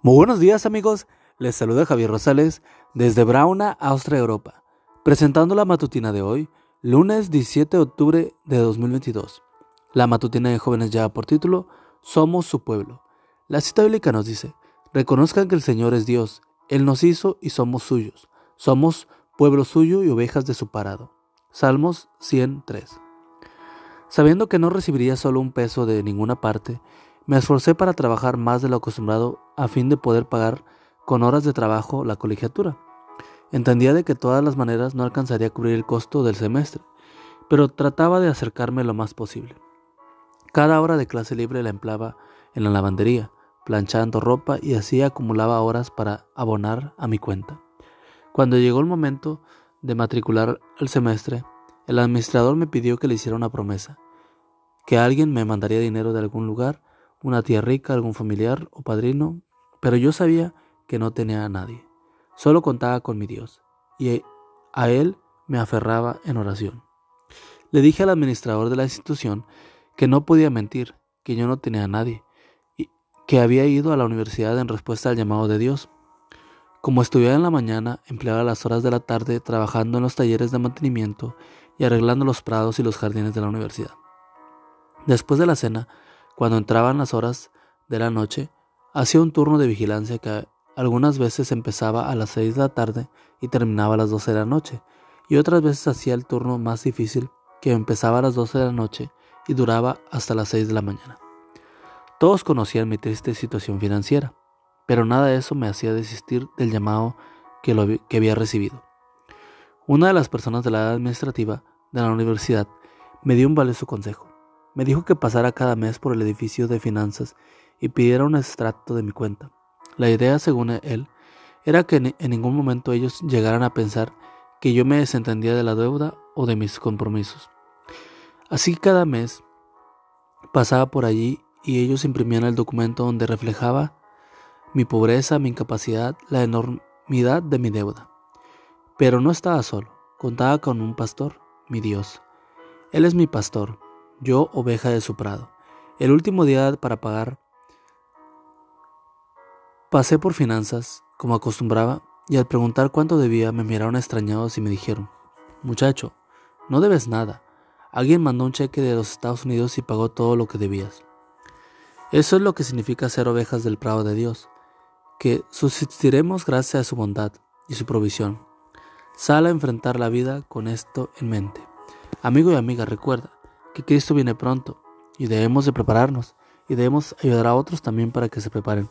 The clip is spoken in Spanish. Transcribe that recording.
Muy buenos días amigos, les saluda Javier Rosales desde Brauna, Austria, Europa, presentando la matutina de hoy, lunes 17 de octubre de 2022. La matutina de jóvenes ya por título, Somos su pueblo. La cita bíblica nos dice, reconozcan que el Señor es Dios, Él nos hizo y somos suyos, somos pueblo suyo y ovejas de su parado. Salmos 103. Sabiendo que no recibiría solo un peso de ninguna parte, me esforcé para trabajar más de lo acostumbrado a fin de poder pagar con horas de trabajo la colegiatura. Entendía de que todas las maneras no alcanzaría a cubrir el costo del semestre, pero trataba de acercarme lo más posible. Cada hora de clase libre la empleaba en la lavandería, planchando ropa y así acumulaba horas para abonar a mi cuenta. Cuando llegó el momento de matricular el semestre, el administrador me pidió que le hiciera una promesa, que alguien me mandaría dinero de algún lugar una tía rica, algún familiar o padrino, pero yo sabía que no tenía a nadie. Solo contaba con mi Dios y a Él me aferraba en oración. Le dije al administrador de la institución que no podía mentir, que yo no tenía a nadie, y que había ido a la universidad en respuesta al llamado de Dios. Como estudiaba en la mañana, empleaba las horas de la tarde trabajando en los talleres de mantenimiento y arreglando los prados y los jardines de la universidad. Después de la cena, cuando entraban las horas de la noche, hacía un turno de vigilancia que algunas veces empezaba a las 6 de la tarde y terminaba a las 12 de la noche, y otras veces hacía el turno más difícil que empezaba a las 12 de la noche y duraba hasta las 6 de la mañana. Todos conocían mi triste situación financiera, pero nada de eso me hacía desistir del llamado que, había recibido. Una de las personas de la edad administrativa de la universidad me dio un valioso consejo. Me dijo que pasara cada mes por el edificio de finanzas y pidiera un extracto de mi cuenta. La idea, según él, era que en ningún momento ellos llegaran a pensar que yo me desentendía de la deuda o de mis compromisos. Así cada mes pasaba por allí y ellos imprimían el documento donde reflejaba mi pobreza, mi incapacidad, la enormidad de mi deuda. Pero no estaba solo, contaba con un pastor, mi Dios. Él es mi pastor, yo oveja de su prado. El último día para pagar, pasé por finanzas, como acostumbraba, y al preguntar cuánto debía me miraron extrañados y me dijeron, muchacho, no debes nada. Alguien mandó un cheque de los Estados Unidos y pagó todo lo que debías. Eso es lo que significa ser ovejas del prado de Dios, que subsistiremos gracias a su bondad y su provisión. Sal a enfrentar la vida con esto en mente. Amigo y amiga, recuerda, que Cristo viene pronto y debemos de prepararnos y debemos ayudar a otros también para que se preparen,